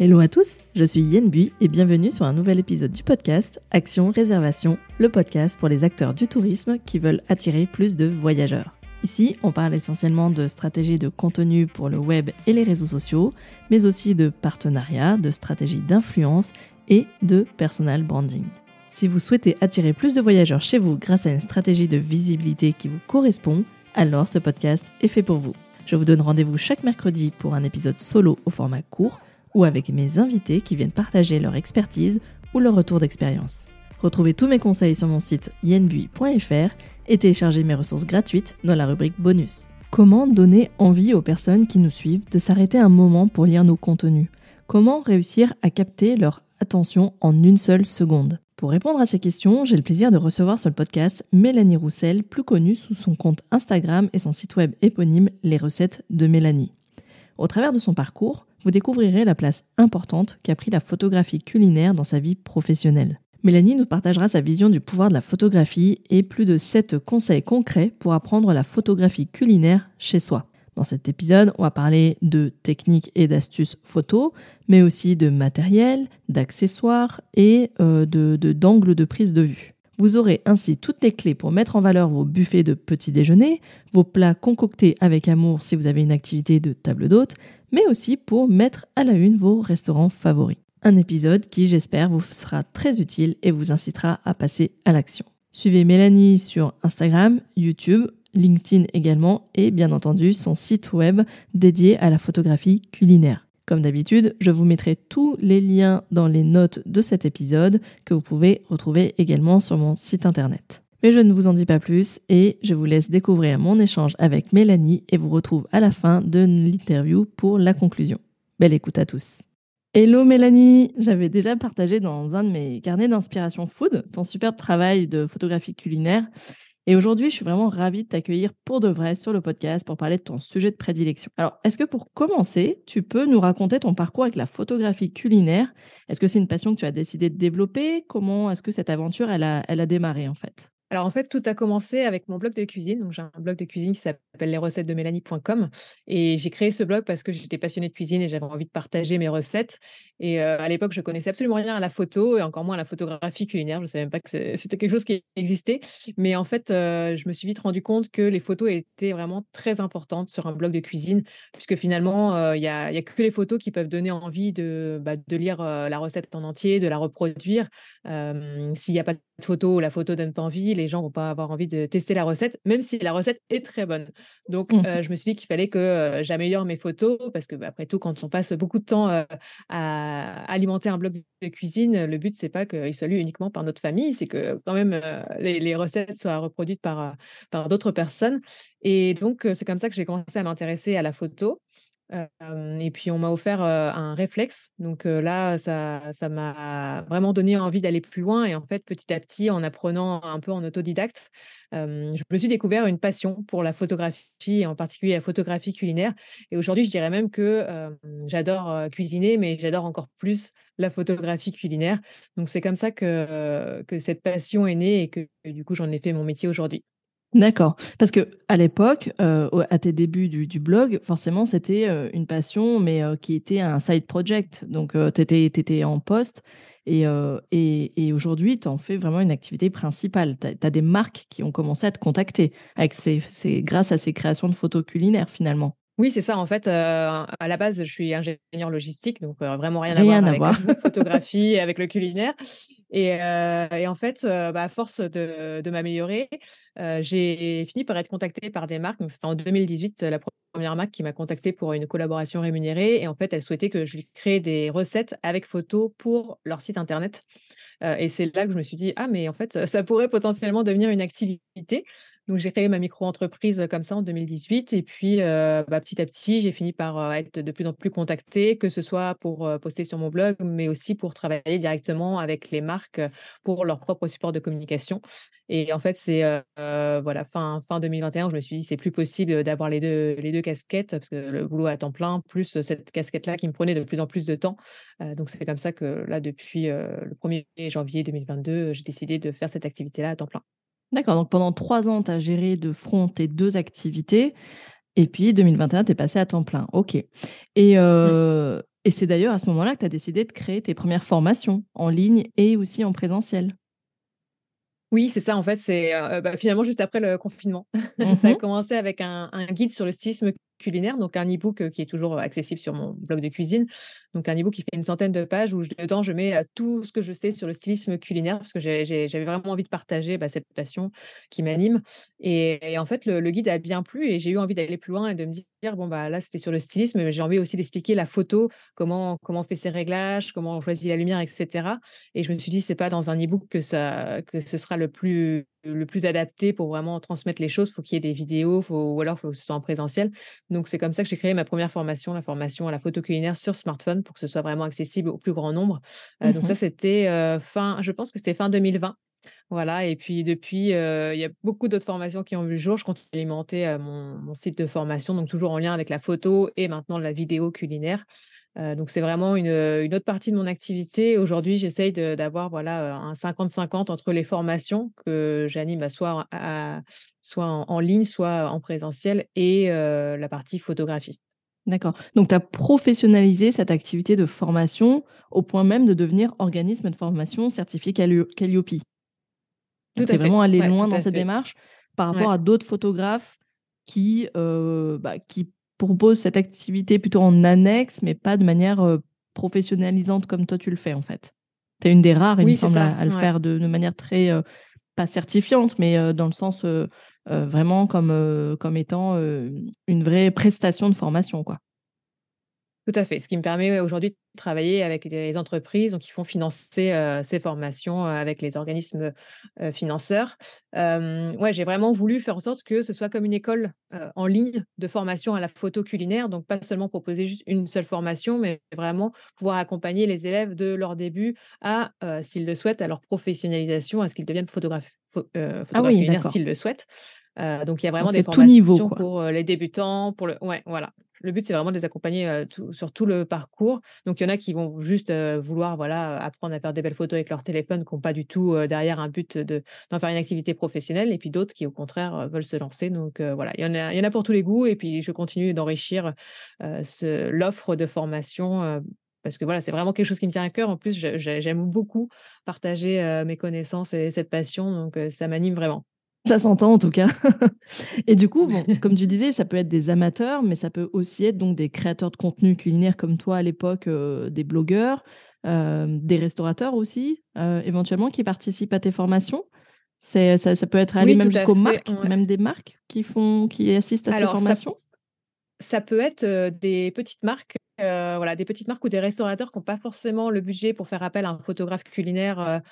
Hello à tous, je suis Yen Bui et bienvenue sur un nouvel épisode du podcast Action Réservation, le podcast pour les acteurs du tourisme qui veulent attirer plus de voyageurs. Ici, on parle essentiellement de stratégies de contenu pour le web et les réseaux sociaux, mais aussi de partenariats, de stratégies d'influence et de personal branding. Si vous souhaitez attirer plus de voyageurs chez vous grâce à une stratégie de visibilité qui vous correspond, alors ce podcast est fait pour vous. Je vous donne rendez-vous chaque mercredi pour un épisode solo au format court ou avec mes invités qui viennent partager leur expertise ou leur retour d'expérience. Retrouvez tous mes conseils sur mon site yenbui.fr et téléchargez mes ressources gratuites dans la rubrique bonus. Comment donner envie aux personnes qui nous suivent de s'arrêter un moment pour lire nos contenus? Comment réussir à capter leur attention en une seule seconde? Pour répondre à ces questions, j'ai le plaisir de recevoir sur le podcast Mélanie Roussel, plus connue sous son compte Instagram et son site web éponyme Les recettes de Mélanie. Au travers de son parcours, vous découvrirez la place importante qu'a pris la photographie culinaire dans sa vie professionnelle. Mélanie nous partagera sa vision du pouvoir de la photographie et plus de 7 conseils concrets pour apprendre la photographie culinaire chez soi. Dans cet épisode, on va parler de techniques et d'astuces photo, mais aussi de matériel, d'accessoires et euh, de d'angles de prise de vue. Vous aurez ainsi toutes les clés pour mettre en valeur vos buffets de petit déjeuner, vos plats concoctés avec amour si vous avez une activité de table d'hôte, mais aussi pour mettre à la une vos restaurants favoris. Un épisode qui, j'espère, vous sera très utile et vous incitera à passer à l'action. Suivez Mélanie sur Instagram, YouTube, LinkedIn également et bien entendu son site web dédié à la photographie culinaire. Comme d'habitude, je vous mettrai tous les liens dans les notes de cet épisode que vous pouvez retrouver également sur mon site internet. Mais je ne vous en dis pas plus et je vous laisse découvrir mon échange avec Mélanie et vous retrouve à la fin de l'interview pour la conclusion. Belle écoute à tous. Hello Mélanie, j'avais déjà partagé dans un de mes carnets d'inspiration food ton superbe travail de photographie culinaire et aujourd'hui, je suis vraiment ravie de t'accueillir pour de vrai sur le podcast pour parler de ton sujet de prédilection. Alors, est-ce que pour commencer, tu peux nous raconter ton parcours avec la photographie culinaire? Est-ce que c'est une passion que tu as décidé de développer? Comment est-ce que cette aventure, elle a, elle a démarré en fait? Alors en fait, tout a commencé avec mon blog de cuisine. Donc j'ai un blog de cuisine qui s'appelle les recettes de mélanie.com et j'ai créé ce blog parce que j'étais passionnée de cuisine et j'avais envie de partager mes recettes. Et euh, à l'époque, je connaissais absolument rien à la photo et encore moins à la photographie culinaire. Je ne savais même pas que c'était quelque chose qui existait. Mais en fait, euh, je me suis vite rendu compte que les photos étaient vraiment très importantes sur un blog de cuisine puisque finalement, euh, il n'y a, que les photos qui peuvent donner envie de, bah, de lire la recette en entier, de la reproduire. S'il n'y a pas de photo ou la photo donne pas envie, les gens vont pas avoir envie de tester la recette, même si la recette est très bonne. Donc, mmh. euh, je me suis dit qu'il fallait que euh, j'améliore mes photos parce que, bah, après tout, quand on passe beaucoup de temps euh, alimenter un blog de cuisine, le but c'est pas qu'il soit lu uniquement par notre famille, c'est que quand même les, recettes soient reproduites par par d'autres personnes. Et donc, c'est comme ça que j'ai commencé à m'intéresser à la photo et puis on m'a offert un réflexe. Donc là, ça, m'a vraiment donné envie d'aller plus loin. Et en fait, petit à petit, en apprenant un peu en autodidacte, je me suis découvert une passion pour la photographie, en particulier la photographie culinaire. Et aujourd'hui, je dirais même que j'adore cuisiner, mais j'adore encore plus la photographie culinaire. Donc c'est comme ça que cette passion est née et que du coup, j'en ai fait mon métier aujourd'hui. D'accord. Parce que à l'époque, euh, à tes débuts du, blog, forcément, c'était euh, une passion, mais euh, qui était un side project. Donc, tu étais, en poste et, et, aujourd'hui, tu en fais vraiment une activité principale. Tu as, des marques qui ont commencé à te contacter avec ces, grâce à ces créations de photos culinaires, finalement. Oui, c'est ça. En fait, à la base, je suis ingénieur logistique, donc vraiment rien, à voir avec la photographie, avec le culinaire. Et, en fait, bah, à force de, m'améliorer, j'ai fini par être contactée par des marques. C'était en 2018, la première marque qui m'a contactée pour une collaboration rémunérée. Et en fait, elle souhaitait que je lui crée des recettes avec photos pour leur site internet. et c'est là que je me suis dit, ah, mais en fait, ça pourrait potentiellement devenir une activité. Donc, j'ai créé ma micro-entreprise comme ça en 2018. Et puis, bah, petit à petit, j'ai fini par être de plus en plus contactée, que ce soit pour poster sur mon blog, mais aussi pour travailler directement avec les marques pour leur propre support de communication. Et en fait, c'est voilà, fin, fin 2021, je me suis dit, c'est plus possible d'avoir les deux, les casquettes, parce que le boulot à temps plein, plus cette casquette-là qui me prenait de plus en plus de temps. donc, c'est comme ça que là, depuis le 1er janvier 2022, j'ai décidé de faire cette activité-là à temps plein. D'accord, donc pendant trois ans, tu as géré de front tes deux activités. Et puis 2021, tu es passé à temps plein. OK. Et mmh. Et c'est d'ailleurs à ce moment-là que tu as décidé de créer tes premières formations en ligne et aussi en présentiel. Oui, c'est ça. En fait, c'est bah, finalement juste après le confinement. ça a mmh commencé avec un, un, guide sur le stylisme culinaire, donc un e-book qui est toujours accessible sur mon blog de cuisine. Donc un e-book qui fait une centaine de pages où dedans je mets tout ce que je sais sur le stylisme culinaire parce que j'avais vraiment envie de partager bah, cette passion qui m'anime. Et, en fait, le, guide a bien plu et j'ai eu envie d'aller plus loin et de me dire bon bah là c'était sur le stylisme, mais j'ai envie aussi d'expliquer la photo, comment comment on fait ses réglages, comment on choisit la lumière, etc. Et je me suis dit c'est pas dans un e-book que ça que ce sera le plus le plus adapté pour vraiment transmettre les choses. Il faut qu'il y ait des vidéos, faut, ou alors il faut que ce soit en présentiel. Donc, c'est comme ça que j'ai créé ma première formation, la formation à la photo culinaire sur smartphone pour que ce soit vraiment accessible au plus grand nombre. Euh, donc, ça, mmh c'était euh, fin, je pense que c'était fin 2020. Voilà, et puis depuis, euh, il y a beaucoup d'autres formations qui ont vu le jour. Je continue d'alimenter mon, mon, site de formation, donc toujours en lien avec la photo et maintenant la vidéo culinaire donc c'est vraiment une, autre partie de mon activité. Aujourd'hui, j'essaye d'avoir voilà un 50-50 entre les formations que j'anime soit, soit en, ligne, soit en présentiel, et la partie photographie. D'accord. Donc tu as professionnalisé cette activité de formation au point même de devenir organisme de formation certifié Calliope. Tu es vraiment allé loin dans cette démarche par rapport à d'autres photographes qui, bah, qui propose cette activité plutôt en annexe, mais pas de manière euh, professionnalisante comme toi tu le fais en fait. Tu es une des rares, il me semble, à, le faire de, manière très, euh, pas certifiante, mais euh, dans le sens vraiment comme, comme étant une vraie prestation de formation. quoi. Tout à fait. Ce qui me permet aujourd'hui de travailler avec des entreprises donc, qui font financer ces formations avec les organismes financeurs. ouais, j'ai vraiment voulu faire en sorte que ce soit comme une école en ligne de formation à la photo culinaire. Donc, pas seulement proposer juste une seule formation, mais vraiment pouvoir accompagner les élèves de leur début à, s'ils le souhaitent, à leur professionnalisation, à ce qu'ils deviennent photographes, ah culinaires s'ils le souhaitent. donc, il y a vraiment des formations niveau, pour les débutants, pour le. Ouais, voilà le but, c'est vraiment de les accompagner sur tout le parcours. Donc, il y en a qui vont juste vouloir voilà, apprendre à faire des belles photos avec leur téléphone, qui n'ont pas du tout derrière un but d'en faire une activité professionnelle. Et puis d'autres qui, au contraire, veulent se lancer. Donc, voilà, il y, en a, il y en a pour tous les goûts. Et puis, je continue d'enrichir l'offre de formation parce que voilà, c'est vraiment quelque chose qui me tient à cœur. En plus, j'aime beaucoup partager mes connaissances et cette passion. Donc, ça m'anime vraiment. Ça s'entend en tout cas. et du coup, bon, comme tu disais, ça peut être des amateurs, mais ça peut aussi être donc des créateurs de contenu culinaire comme toi à l'époque, euh, des blogueurs, euh, des restaurateurs aussi, euh, éventuellement qui participent à tes formations. C'est, ça, peut être aller même jusqu'aux marques, même des marques qui font, qui assistent à ces formations? Ça, peut être des petites marques, voilà, des petites marques ou des restaurateurs qui n'ont pas forcément le budget pour faire appel à un photographe culinaire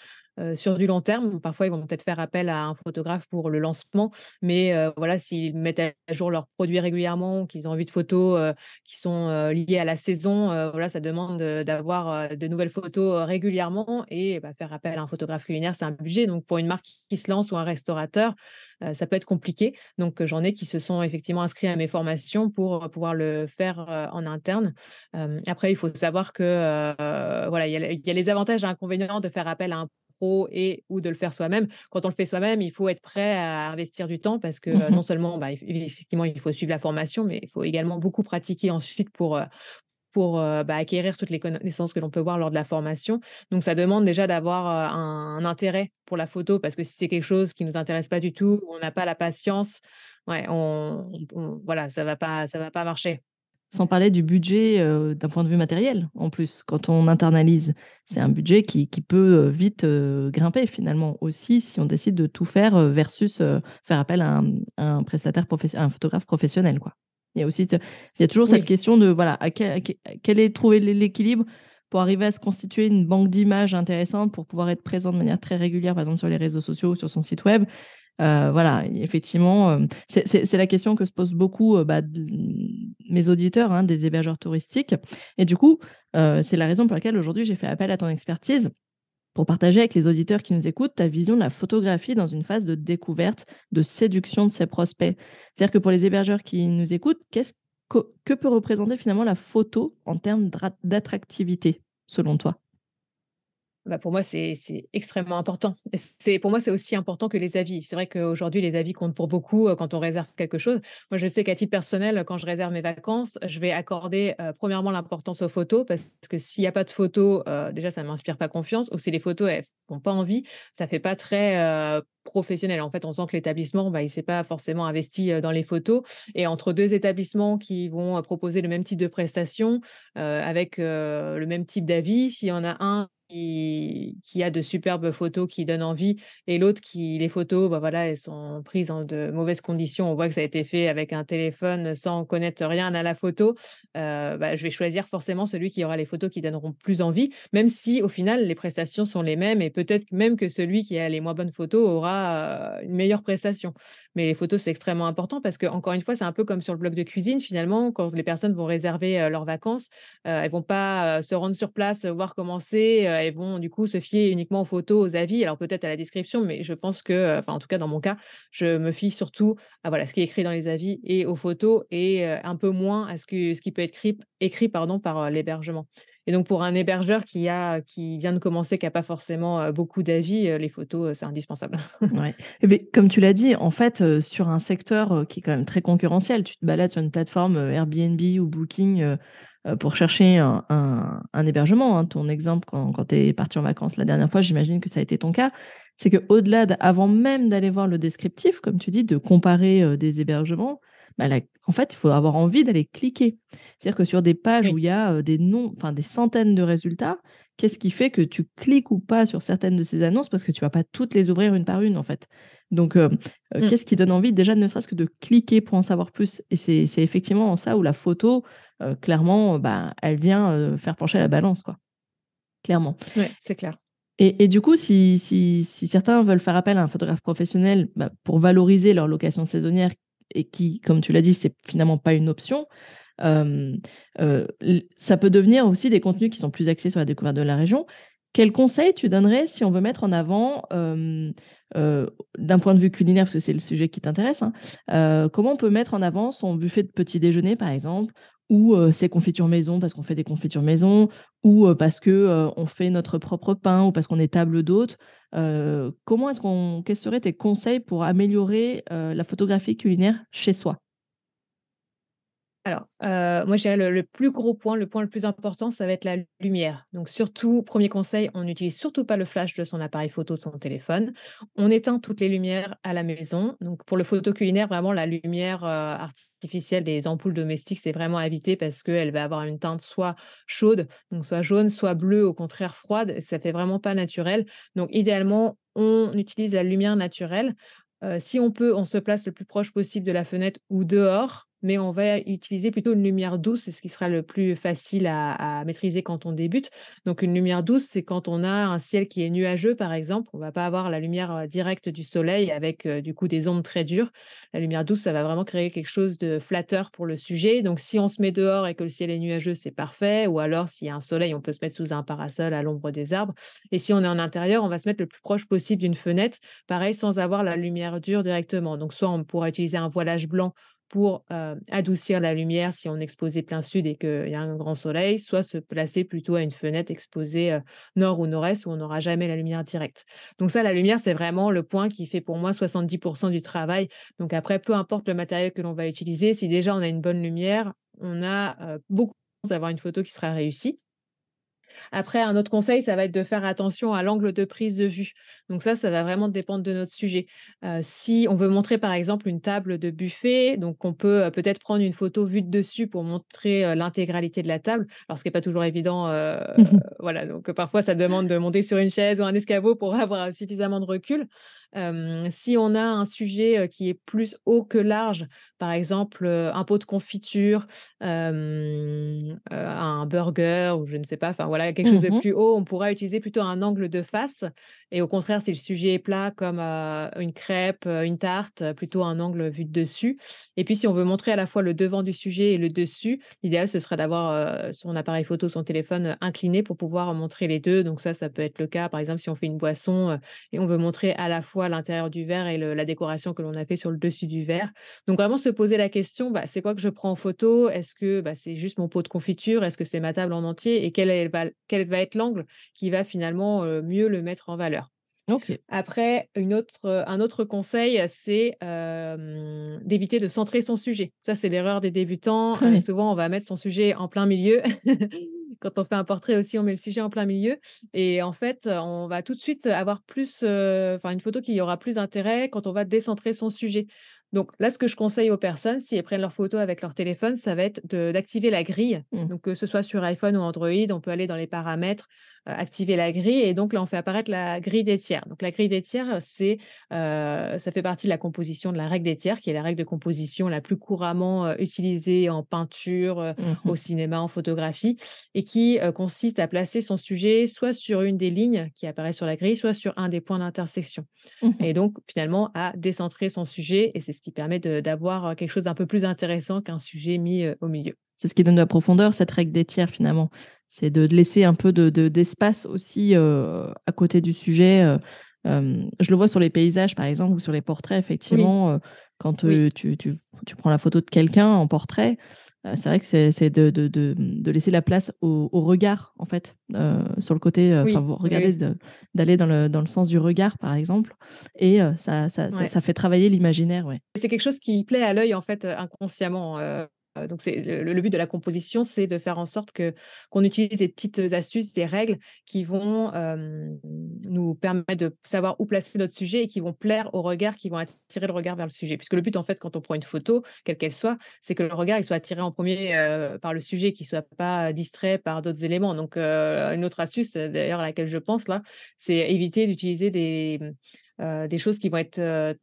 sur du long terme. Parfois, ils vont peut-être faire appel à un photographe pour le lancement, mais voilà, s'ils mettent à jour leurs produits régulièrement, qu'ils ont envie de photos qui sont liées à la saison, voilà, ça demande d'avoir de nouvelles photos régulièrement et bah, faire appel à un photographe culinaire, c'est un budget. Donc, pour une marque qui se lance ou un restaurateur, ça peut être compliqué. Donc, j'en ai qui se sont effectivement inscrits à mes formations pour pouvoir le faire en interne. après, il faut savoir que voilà, il y, a les avantages et inconvénients de faire appel à un et ou de le faire soi-même. Quand on le fait soi-même, il faut être prêt à investir du temps parce que mmh non seulement, bah, effectivement, il faut suivre la formation, mais il faut également beaucoup pratiquer ensuite pour, pour bah, acquérir toutes les connaissances que l'on peut voir lors de la formation. Donc, ça demande déjà d'avoir un, intérêt pour la photo parce que si c'est quelque chose qui ne nous intéresse pas du tout, on n'a pas la patience, ouais, on, voilà, ça ne va, pas, ça va pas marcher. Sans parler du budget euh, d'un point de vue matériel, en plus, quand on internalise. C'est un budget qui, peut euh, vite euh, grimper, finalement, aussi, si on décide de tout faire versus faire appel à un, prestataire, un photographe professionnel. Quoi. Il y a aussi il y a toujours cette question de voilà, à quel, est trouver l'équilibre pour arriver à se constituer une banque d'images intéressante pour pouvoir être présent de manière très régulière, par exemple sur les réseaux sociaux ou sur son site web, euh, voilà, effectivement, euh, c'est la question que se posent beaucoup euh, bah, mes auditeurs, hein, des hébergeurs touristiques. Et du coup, c'est la raison pour laquelle aujourd'hui j'ai fait appel à ton expertise pour partager avec les auditeurs qui nous écoutent ta vision de la photographie dans une phase de découverte, de séduction de ses prospects. C'est-à-dire que pour les hébergeurs qui nous écoutent, que peut représenter finalement la photo en termes d'attractivité, selon toi? Bah, pour moi, c'est extrêmement important. C'est pour moi, c'est aussi important que les avis. C'est vrai qu'aujourd'hui, les avis comptent pour beaucoup quand on réserve quelque chose. Moi, je sais qu'à titre personnel, quand je réserve mes vacances, je vais accorder premièrement l'importance aux photos parce que s'il n'y a pas de photos, déjà, ça ne m'inspire pas confiance. Ou si les photos, elles n'ont pas envie, ça fait pas très professionnel. En fait, on sent que l'établissement, bah, il s'est pas forcément investi dans les photos. Et entre deux établissements qui vont proposer le même type de prestations, avec le même type d'avis, s'il y en a un qui, a de superbes photos qui donnent envie et l'autre qui, les photos, bah voilà, elles sont prises dans de mauvaises conditions. On voit que ça a été fait avec un téléphone sans connaître rien à la photo. Euh, je vais choisir forcément celui qui aura les photos qui donneront plus envie, même si au final les prestations sont les mêmes et peut-être même que celui qui a les moins bonnes photos aura une meilleure prestation. Mais les photos, c'est extrêmement important parce que, encore une fois, c'est un peu comme sur le blog de cuisine. Finalement, quand les personnes vont réserver leurs vacances, elles vont pas se rendre sur place, voir comment c'est elles vont du coup se fier uniquement aux photos, aux avis, alors peut-être à la description, mais je pense que, enfin en tout cas dans mon cas, je me fie surtout à voilà, ce qui est écrit dans les avis et aux photos et un peu moins à ce, que, ce qui peut être écrit, écrit pardon, par l'hébergement. Et donc pour un hébergeur qui, a, qui vient de commencer, qui n'a pas forcément beaucoup d'avis, les photos, c'est indispensable. ouais. Et comme tu l'as dit, en fait, sur un secteur qui est quand même très concurrentiel, tu te balades sur une plateforme Airbnb ou Booking pour chercher un, hébergement. Hein. Ton exemple, quand, tu es parti en vacances la dernière fois, j'imagine que ça a été ton cas. C'est qu'au-delà, avant même d'aller voir le descriptif, comme tu dis, de comparer des hébergements, bah, en fait, il faut avoir envie d'aller cliquer. C'est-à-dire que sur des pages où il y a des noms, enfin des centaines de résultats, qu'est-ce qui fait que tu cliques ou pas sur certaines de ces annonces parce que tu vas pas toutes les ouvrir une par une en fait. Donc, mmh. qu'est-ce qui donne envie déjà ne serait-ce que de cliquer pour en savoir plus? Et c'est effectivement en ça où la photo, euh, clairement, bah, elle vient euh, faire pencher la balance, quoi. Clairement. Oui, c'est clair. Et, du coup, si, si, certains veulent faire appel à un photographe professionnel bah, pour valoriser leur location saisonnière, et qui, comme tu l'as dit, c'est finalement pas une option, ça peut devenir aussi des contenus qui sont plus axés sur la découverte de la région. Quel conseil tu donnerais si on veut mettre en avant, d'un point de vue culinaire, parce que c'est le sujet qui t'intéresse, hein, comment on peut mettre en avant son buffet de petit déjeuner, par exemple, ou c'est confitures maison parce qu'on fait des confitures maison, ou parce que on fait notre propre pain, ou parce qu'on est table d'hôte. comment est-ce qu'on, quels seraient tes conseils pour améliorer la photographie culinaire chez soi? Alors, euh, moi, je dirais le, plus gros point, le point le plus important, ça va être la lumière. Donc, surtout, premier conseil, on n'utilise surtout pas le flash de son appareil photo de son téléphone. On éteint toutes les lumières à la maison. Donc, pour le photo culinaire, vraiment, la lumière euh, artificielle des ampoules domestiques, c'est vraiment à éviter parce qu'elle va avoir une teinte soit chaude, donc soit jaune, soit bleue, au contraire froide. Ça fait vraiment pas naturel. Donc, idéalement, on utilise la lumière naturelle. Euh, si on peut, on se place le plus proche possible de la fenêtre ou dehors mais on va utiliser plutôt une lumière douce, c'est ce qui sera le plus facile à, maîtriser quand on débute. Donc une lumière douce, c'est quand on a un ciel qui est nuageux, par exemple, on va pas avoir la lumière directe du soleil avec du coup des ondes très dures. La lumière douce, ça va vraiment créer quelque chose de flatteur pour le sujet. Donc si on se met dehors et que le ciel est nuageux, c'est parfait. Ou alors s'il y a un soleil, on peut se mettre sous un parasol à l'ombre des arbres. Et si on est en intérieur, on va se mettre le plus proche possible d'une fenêtre, pareil sans avoir la lumière dure directement. Donc soit on pourra utiliser un voilage blanc pour adoucir la lumière si on exposé plein sud et qu'il y a un grand soleil, soit se placer plutôt à une fenêtre exposée nord ou nord-est où on n'aura jamais la lumière directe. Donc ça, la lumière, c'est vraiment le point qui fait pour moi 70% du travail. Donc après, peu importe le matériel que l'on va utiliser, si déjà on a une bonne lumière, on a beaucoup d'avoir une photo qui sera réussie. Après, un autre conseil, ça va être de faire attention à l'angle de prise de vue. Donc ça, ça va vraiment dépendre de notre sujet. Euh, si on veut montrer par exemple une table de buffet, donc on peut euh, peut-être prendre une photo vue de dessus pour montrer euh, l'intégralité de la table. Alors ce qui n'est pas toujours évident, mmh voilà. Donc parfois ça demande de monter sur une chaise ou un escabeau pour avoir suffisamment de recul si on a un sujet qui est plus haut que large, par exemple un pot de confiture, un burger ou je ne sais pas, enfin voilà, quelque chose de mmh plus haut, on pourra utiliser plutôt un angle de face. Et au contraire, si le sujet est plat comme une crêpe, une tarte, plutôt un angle vu de dessus. Et puis si on veut montrer à la fois le devant du sujet et le dessus, l'idéal ce serait d'avoir son appareil photo, son téléphone incliné pour pouvoir montrer les deux. Donc ça, ça peut être le cas, par exemple, si on fait une boisson et on veut montrer à la fois l'intérieur du verre et la décoration que l'on a fait sur le dessus du verre. Donc vraiment se poser la question, bah, c'est quoi que je prends en photo? Est-ce que bah, c'est juste mon pot de confiture? Est-ce que c'est ma table en entier? Et quelle est quel va être l'angle qui va finalement mieux le mettre en valeur? Après, une autre, un autre conseil, c'est d'éviter de centrer son sujet. Ça, c'est l'erreur des débutants. souvent, on va mettre son sujet en plein milieu. Quand on fait un portrait aussi, on met le sujet en plein milieu. Et en fait, on va tout de suite avoir plus, enfin, une photo qui aura plus d'intérêt quand on va décentrer son sujet. Donc là, ce que je conseille aux personnes, si elles prennent leurs photos avec leur téléphone, ça va être d'activer la grille. Mmh. Donc que ce soit sur iPhone ou Android, on peut aller dans les paramètres, euh, activer la grille et donc là on fait apparaître la grille des tiers. Donc la grille des tiers, c'est euh, ça fait partie de la composition de la règle des tiers, qui est la règle de composition la plus couramment euh, utilisée en peinture, mmh au cinéma, en photographie, et qui consiste à placer son sujet soit sur une des lignes qui apparaît sur la grille, soit sur un des points d'intersection. Mmh et donc finalement à décentrer son sujet, et c'est ce qui permet d'avoir quelque chose d'un peu plus intéressant qu'un sujet mis au milieu. C'est ce qui donne de la profondeur, cette règle des tiers finalement c'est de laisser un peu d'espace aussi euh, à côté du sujet. Euh, euh, je le vois sur les paysages, par exemple, ou sur les portraits, effectivement, quand tu, prends la photo de quelqu'un en portrait, c'est vrai que c'est de, laisser la place au, regard, en fait, sur le côté, enfin, vous regardez d'aller dans le, dans le sens du regard, par exemple, et ça, ça, ça, fait travailler l'imaginaire. Ouais. C'est quelque chose qui plaît à l'œil, en fait, inconsciemment donc, le, but de la composition, c'est de faire en sorte qu'on utilise des petites astuces, des règles qui vont nous permettre de savoir où placer notre sujet et qui vont plaire au regard, qui vont attirer le regard vers le sujet. Puisque le but, en fait, quand on prend une photo, quelle qu'elle soit, c'est que le regard il soit attiré en premier par le sujet, qu'il soit pas distrait par d'autres éléments. Donc, une autre astuce, d'ailleurs à laquelle je pense là, c'est éviter d'utiliser des choses qui vont être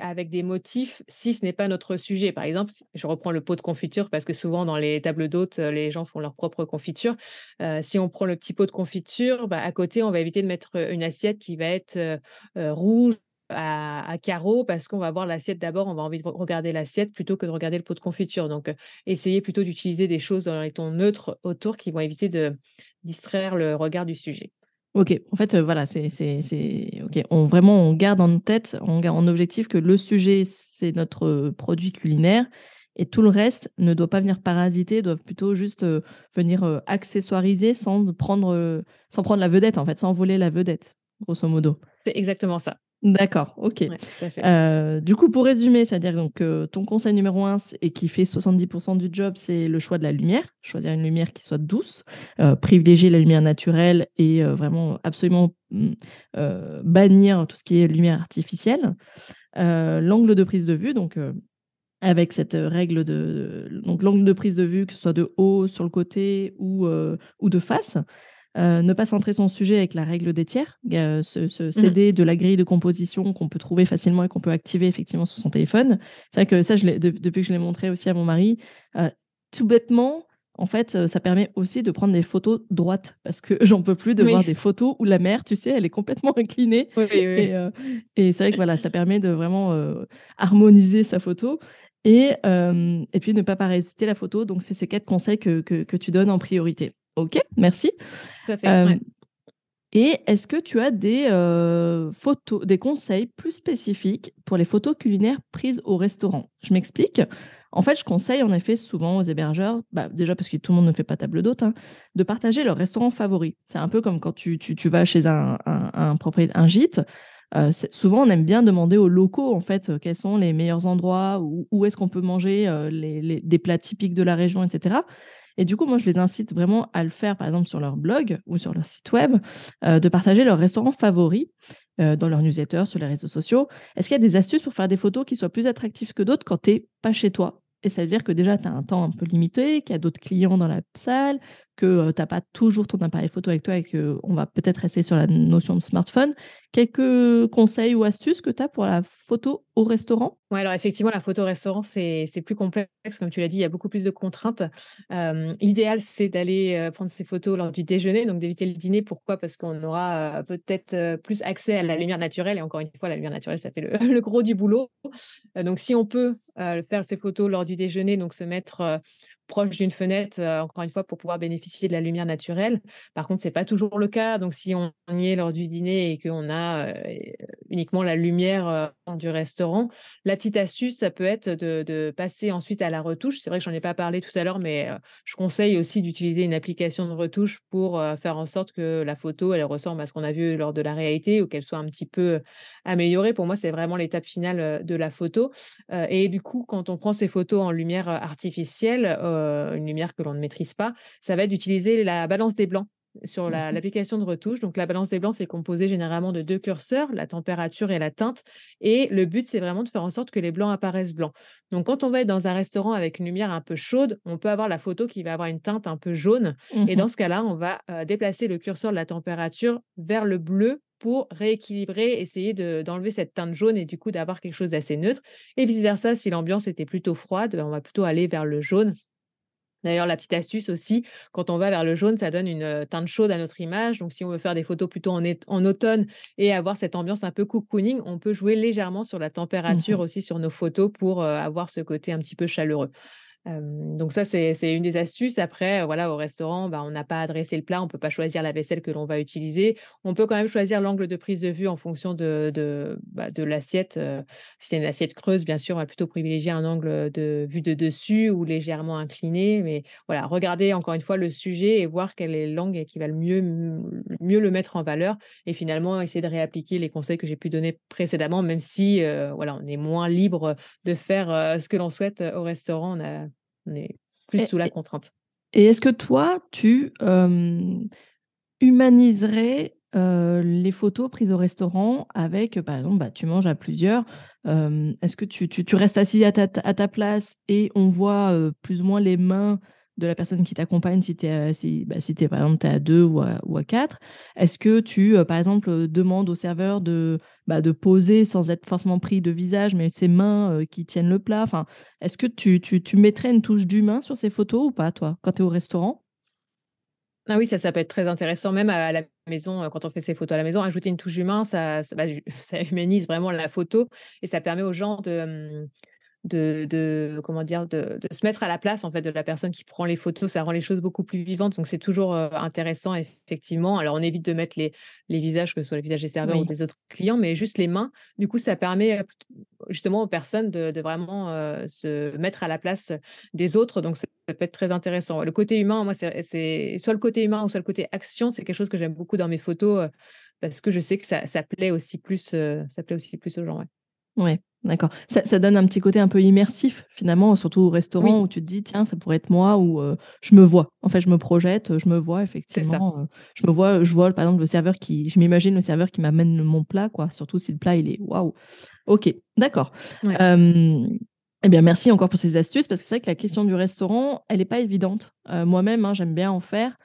avec des motifs si ce n'est pas notre sujet. Par exemple, je reprends le pot de confiture parce que souvent dans les tables d'hôtes, euh, les gens font leur propre confiture. Euh, si on prend le petit pot de confiture, bah, à côté, on va éviter de mettre une assiette qui va être euh, rouge à, carreaux parce qu'on va voir l'assiette d'abord, on va envie de regarder l'assiette plutôt que de regarder le pot de confiture. Donc, essayez plutôt d'utiliser des choses dans les tons neutres autour qui vont éviter de distraire le regard du sujet. Ok, en fait, voilà, c'est, ok. On vraiment, on garde en tête, on garde en objectif que le sujet, c'est notre produit culinaire et tout le reste ne doit pas venir parasiter, doit plutôt juste venir accessoiriser sans prendre, sans prendre la vedette, en fait, sans voler la vedette, grosso modo. C'est exactement ça. D'accord, ok. Euh, du coup, pour résumer, c'est-à-dire donc ton conseil numéro un et qui fait 70% du job, c'est le choix de la lumière. Choisir une lumière qui soit douce, euh, privilégier la lumière naturelle et euh, vraiment absolument mmh, bannir tout ce qui est lumière artificielle. l'angle de prise de vue, donc avec cette règle de donc l'angle de prise de vue, que ce soit de haut, sur le côté ou, ou de face. Euh, ne pas centrer son sujet avec la règle des tiers, se, mmh. céder de la grille de composition qu'on peut trouver facilement et qu'on peut activer effectivement sur son téléphone. C'est vrai que ça, je depuis que je l'ai montré aussi à mon mari, euh, tout bêtement, en fait, euh, ça permet aussi de prendre des photos droites parce que j'en peux plus de voir des photos où la mer, tu sais, elle est complètement inclinée. et, c'est vrai que voilà, ça permet de vraiment harmoniser sa photo. Et, et puis ne pas parasiter la photo. Donc, c'est ces quatre conseils que, que tu donnes en priorité. Ok, merci. Euh, et est-ce que tu as des euh, photos, des conseils plus spécifiques pour les photos culinaires prises au restaurant? Je m'explique. En fait, je conseille en effet souvent aux hébergeurs, bah, déjà parce que tout le monde ne fait pas table d'hôte, hein, de partager leur restaurant favori. C'est un peu comme quand tu, vas chez un, un, propriétaire, un gîte. Euh, souvent, on aime bien demander aux locaux, en fait, quels sont les meilleurs endroits, où, où est-ce qu'on peut manger les, des plats typiques de la région, etc. Et du coup, moi, je les incite vraiment à le faire, par exemple, sur leur blog ou sur leur site web, euh, de partager leurs restaurants favoris euh, dans leur newsletter, sur les réseaux sociaux. Est-ce qu'il y a des astuces pour faire des photos qui soient plus attractives que d'autres quand tu n'es pas chez toi? Et ça veut dire que déjà, tu as un temps un peu limité, qu'il y a d'autres clients dans la salle, que tu n'as pas toujours ton appareil photo avec toi et qu'on va peut-être rester sur la notion de smartphone. Quelques conseils ou astuces que tu as pour la photo au restaurant? Oui, alors effectivement, la photo au restaurant, c'est plus complexe. Comme tu l'as dit, il y a beaucoup plus de contraintes. L'idéal, c'est d'aller prendre ces photos lors du déjeuner, donc d'éviter le dîner. Pourquoi? Parce qu'on aura peut-être plus accès à la lumière naturelle. Et encore une fois, la lumière naturelle, ça fait le, le gros du boulot. donc, si on peut faire ces photos lors du déjeuner, donc se mettre proche d'une fenêtre, encore une fois, pour pouvoir bénéficier de la lumière naturelle. Par contre, c'est pas toujours le cas. Donc, si on y est lors du dîner et qu'on a uniquement la lumière du restaurant, la petite astuce, ça peut être de, passer ensuite à la retouche. C'est vrai que j'en ai pas parlé tout à l'heure, mais je conseille aussi d'utiliser une application de retouche pour faire en sorte que la photo, elle ressemble à ce qu'on a vu lors de la réalité ou qu'elle soit un petit peu améliorée. Pour moi, c'est vraiment l'étape finale de la photo. et du coup, quand on prend ces photos en lumière artificielle, une lumière que l'on ne maîtrise pas, ça va être d'utiliser la balance des blancs sur mmh l'application de retouche. Donc, la balance des blancs, c'est composé généralement de deux curseurs, la température et la teinte. Et le but, c'est vraiment de faire en sorte que les blancs apparaissent blancs. Donc, quand on va être dans un restaurant avec une lumière un peu chaude, on peut avoir la photo qui va avoir une teinte un peu jaune. Et mmh dans ce cas-là, on va déplacer le curseur de la température vers le bleu pour rééquilibrer, essayer d'enlever cette teinte jaune et du coup d'avoir quelque chose d'assez neutre. Et vice-versa, si l'ambiance était plutôt froide, ben, on va plutôt aller vers le jaune D'ailleurs, la petite astuce aussi, quand on va vers le jaune, ça donne une teinte chaude à notre image. Donc, si on veut faire des photos plutôt en, en automne et avoir cette ambiance un peu cocooning, on peut jouer légèrement sur la température mmh aussi sur nos photos pour avoir ce côté un petit peu chaleureux donc ça, c'est une des astuces. Après, voilà, au restaurant, bah, on n'a pas adressé le plat, on ne peut pas choisir la vaisselle que l'on va utiliser. On peut quand même choisir l'angle de prise de vue en fonction de, de, bah, l'assiette. si c'est une assiette creuse, bien sûr, on va plutôt privilégier un angle de vue de dessus ou légèrement incliné. Mais voilà, regardez encore une fois le sujet et voir quel est l'angle qui va le mieux, mieux le mettre en valeur. Et finalement, essayer de réappliquer les conseils que j'ai pu donner précédemment, même si voilà, on est moins libre de faire ce que l'on souhaite au restaurant. On est plus sous la contrainte. Et est-ce que toi, tu humaniserais les photos prises au restaurant avec, par exemple, bah, tu manges à plusieurs. est-ce que tu, tu, restes assis à ta, à ta, place et on voit plus ou moins les mains de la personne qui t'accompagne si tu es, si, bah, si es, par exemple à deux ou à, ou à quatre. Est-ce que tu, par exemple, demandes au serveur de, bah, de poser sans être forcément pris de visage, mais ses mains qui tiennent le plat? Enfin, Est-ce que tu, tu, tu, mettrais une touche d'humain sur ces photos ou pas, toi, quand tu es au restaurant? Ah oui, ça, ça peut être très intéressant, même à la maison, quand on fait ses photos à la maison, ajouter une touche d'humain, ça, ça, ça, humanise vraiment la photo et ça permet aux gens de, de, comment dire de, se mettre à la place en fait de la personne qui prend les photos. Ça rend les choses beaucoup plus vivantes donc c'est toujours intéressant effectivement. Alors on évite de mettre les, les visages que ce soit le visage des serveurs ou des autres clients mais juste les mains. Du coup ça permet justement aux personnes de, vraiment se mettre à la place des autres. Donc ça, peut être très intéressant. Le côté humain moi c'est soit le côté humain ou soit le côté action c'est quelque chose que j'aime beaucoup dans mes photos parce que je sais que ça, plaît aussi plus ça plaît aussi plus aux gens ouais. Ouais, d'accord. Ça, donne un petit côté un peu immersif, finalement, surtout au restaurant où tu te dis, tiens, ça pourrait être moi, ou je me vois. En fait, je me projette, je me vois, effectivement. je me vois, je vois, par exemple, le serveur qui, je m'imagine le serveur qui m'amène mon plat, quoi. Surtout si le plat, il est waouh. Ok, d'accord. eh bien, merci encore pour ces astuces, parce que c'est vrai que la question du restaurant, elle n'est pas évidente. Moi-même, hein, j'aime bien en faire.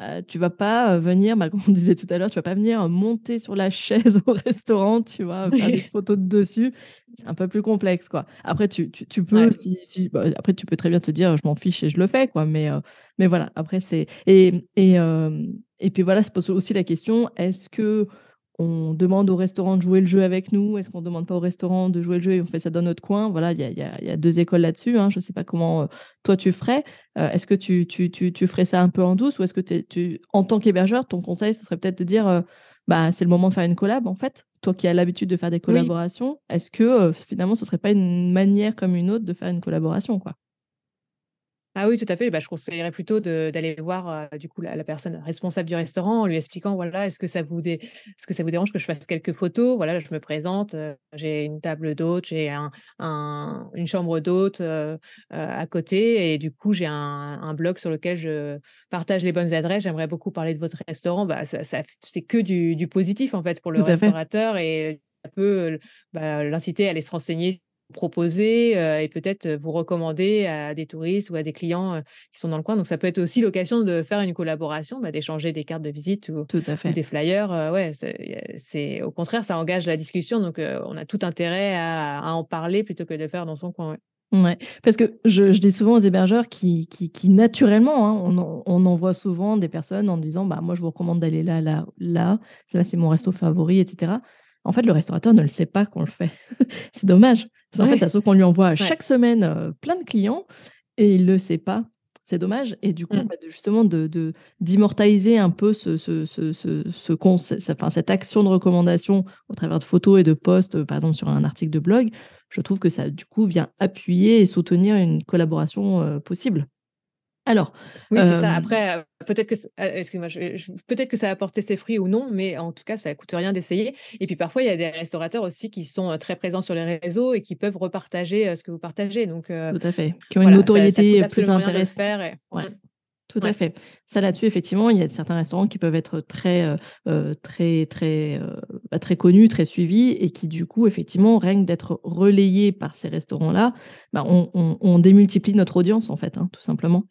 Euh, tu vas pas euh, venir, bah, comme on disait tout à l'heure, tu vas pas venir monter sur la chaise au restaurant, tu vois, faire des photos de dessus. C'est un peu plus complexe, quoi. Après, tu, tu, peux, si, bah, après, tu peux très bien te dire, je m'en fiche et je le fais, quoi. Mais, euh, mais voilà, après, c'est. Et, et, et puis voilà, se pose aussi la question est-ce que on demande au restaurant de jouer le jeu avec nous? Est-ce qu'on ne demande pas au restaurant de jouer le jeu et on fait ça dans notre coin? Voilà, il y a, deux écoles là-dessus. Hein. Je ne sais pas comment euh, toi tu ferais. Euh, est-ce que tu, tu, ferais ça un peu en douce ou est-ce que tu, en tant qu'hébergeur, ton conseil, ce serait peut-être de dire euh, bah, c'est le moment de faire une collab en fait? Toi qui as l'habitude de faire des collaborations, est-ce que finalement ce serait pas une manière comme une autre de faire une collaboration quoi? Ah oui, tout à fait. Bah, je conseillerais plutôt d'aller voir du coup la, personne responsable du restaurant en lui expliquant voilà, est-ce que ça vous ce que ça vous dérange que je fasse quelques photos? Voilà, je me présente, j'ai une table d'hôte, j'ai un, une chambre d'hôte à côté et du coup j'ai un, blog sur lequel je partage les bonnes adresses. J'aimerais beaucoup parler de votre restaurant. Bah, ça, c'est que du, positif en fait pour le restaurateur et ça peut bah, l'inciter à aller se renseigner proposer et peut-être vous recommander à des touristes ou à des clients qui sont dans le coin. Donc, ça peut être aussi l'occasion de faire une collaboration, bah, d'échanger des cartes de visite ou, Tout à fait. des flyers. ouais, c'est au contraire, ça engage la discussion. Donc, on a tout intérêt à, en parler plutôt que de faire dans son coin. Ouais. parce que je, dis souvent aux hébergeurs qui, qui, naturellement, hein, on, en, on envoie souvent des personnes en disant bah, Moi, je vous recommande d'aller là, là, là, là, c'est mon resto favori, etc. En fait, le restaurateur ne le sait pas qu'on le fait. c'est dommage. En fait, ça se trouve qu'on lui envoie chaque semaine plein de clients et il ne le sait pas. c'est dommage. Et du coup, mmh. bah, justement, de, d'immortaliser un peu ce, ce, ce, ce, enfin, cette action de recommandation au travers de photos et de posts, euh, par exemple sur un article de blog, je trouve que ça, du coup, vient appuyer et soutenir une collaboration euh, possible. Alors, oui, c'est ça. Après, peut-être que, excuse-moi, peut-être que ça a apporté ses fruits ou non, mais en tout cas, ça ne coûte rien d'essayer. Et puis parfois, il y a des restaurateurs aussi qui sont très présents sur les réseaux et qui peuvent repartager ce que vous partagez. Donc, tout à fait. Qui ont une notoriété plus intéressante. Mmh. Tout à fait. Ça là-dessus, effectivement, il y a certains restaurants qui peuvent être très, très, très, bah, très connus, très suivis, et qui du coup, effectivement, rien que d'être relayés par ces restaurants-là, bah, on, démultiplie notre audience en fait, hein, tout simplement.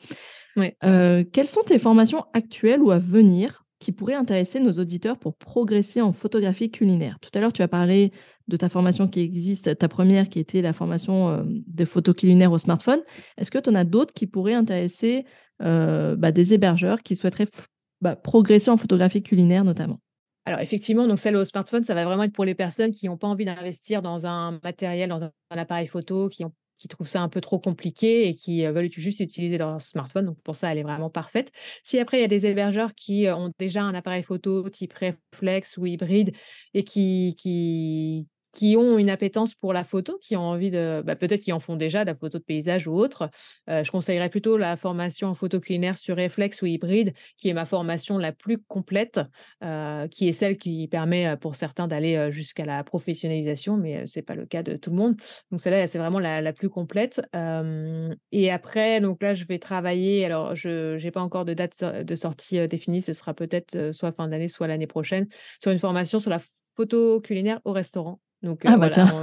Euh, quelles sont tes formations actuelles ou à venir qui pourraient intéresser nos auditeurs pour progresser en photographie culinaire? Tout à l'heure, tu as parlé de ta formation qui existe, ta première qui était la formation euh, des photos culinaires au smartphone. Est-ce que tu en as d'autres qui pourraient intéresser euh, bah, des hébergeurs qui souhaiteraient bah, progresser en photographie culinaire notamment alors effectivement, donc celle au smartphone, ça va vraiment être pour les personnes qui n'ont pas envie d'investir dans un matériel, dans un, appareil photo, qui ont trouvent ça un peu trop compliqué et qui veulent juste utiliser leur smartphone. Donc pour ça, elle est vraiment parfaite. Si après, il y a des hébergeurs qui ont déjà un appareil photo type réflexe ou hybride et qui, qui ont une appétence pour la photo, qui ont envie de, bah, peut-être qui en font déjà, de la photo de paysage ou autre. Euh, je conseillerais plutôt la formation en photo culinaire sur réflexe ou hybride, qui est ma formation la plus complète, euh, qui est celle qui permet euh, pour certains d'aller jusqu'à la professionnalisation, mais ce n'est pas le cas de tout le monde. Donc celle-là, c'est vraiment la, plus complète. et après, donc là, je vais travailler. Alors, je n'ai pas encore de date de sortie définie. Ce sera peut-être soit fin d'année, soit l'année prochaine, sur une formation sur la photo culinaire au restaurant. Donc, ah bah voilà,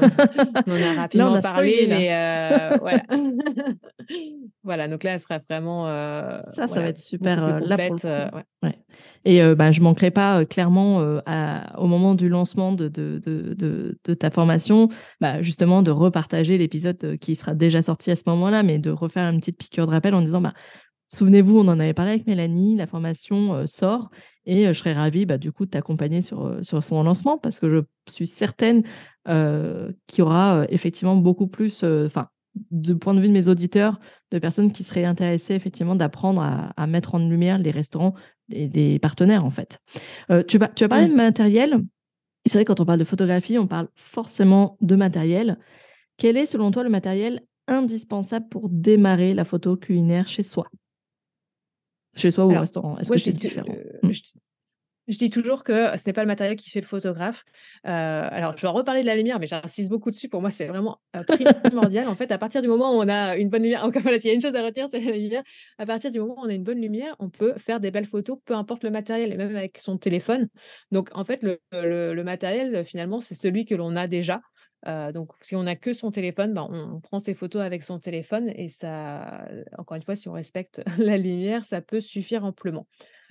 on, en a rapidement parlé, mais euh, voilà. voilà, donc là, elle sera vraiment. Euh, ça, ça va être super euh, là pour ouais. Et bah, je ne manquerai pas clairement au moment du lancement de, de, de, de ta formation, bah, justement, de repartager l'épisode qui sera déjà sorti à ce moment-là, mais de refaire une petite piqûre de rappel en disant bah, Souvenez-vous, on en avait parlé avec Mélanie, la formation sort et je serais ravie bah, du coup de t'accompagner sur, sur son lancement parce que je suis certaine qu'il y aura effectivement beaucoup plus, enfin, de point de vue de mes auditeurs, de personnes qui seraient intéressées effectivement d'apprendre à, mettre en lumière les restaurants et des partenaires en fait. tu, tu as parlé de matériel. Et c'est vrai, quand on parle de photographie, on parle forcément de matériel. Quel est selon toi le matériel indispensable pour démarrer la photo culinaire chez soi? Chez soi ou au restaurant? Est-ce que c'est différent? mmh. je, dis toujours que ce n'est pas le matériel qui fait le photographe. Euh, alors, je vais en reparler de la lumière, mais j'insiste beaucoup dessus. Pour moi, c'est vraiment euh, primordial. en fait, à partir du moment où on a une bonne lumière, encore voilà, s'il y a une chose à retenir, c'est la lumière. À partir du moment où on a une bonne lumière, on peut faire des belles photos, peu importe le matériel, et même avec son téléphone. Donc, en fait, le, le matériel, finalement, c'est celui que l'on a déjà donc, si on n'a que son téléphone, ben, on, prend ses photos avec son téléphone et ça, encore une fois, si on respecte la lumière, ça peut suffire amplement.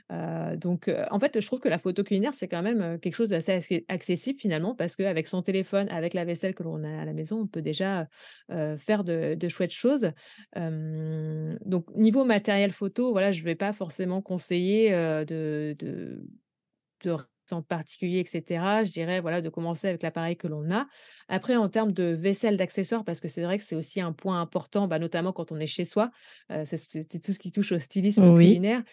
donc, en fait, je trouve que la photo culinaire, c'est quand même quelque chose d'assez accessible finalement, parce qu'avec son téléphone, avec la vaisselle que l'on a à la maison, on peut déjà faire de, chouettes choses. donc, niveau matériel photo, voilà, je ne vais pas forcément conseiller de, de, de en particulier, etc. Je dirais voilà de commencer avec l'appareil que l'on a. Après, en termes de vaisselle, d'accessoires, parce que c'est vrai que c'est aussi un point important, bah, notamment quand on est chez soi, c'est tout ce qui touche au stylisme culinaire.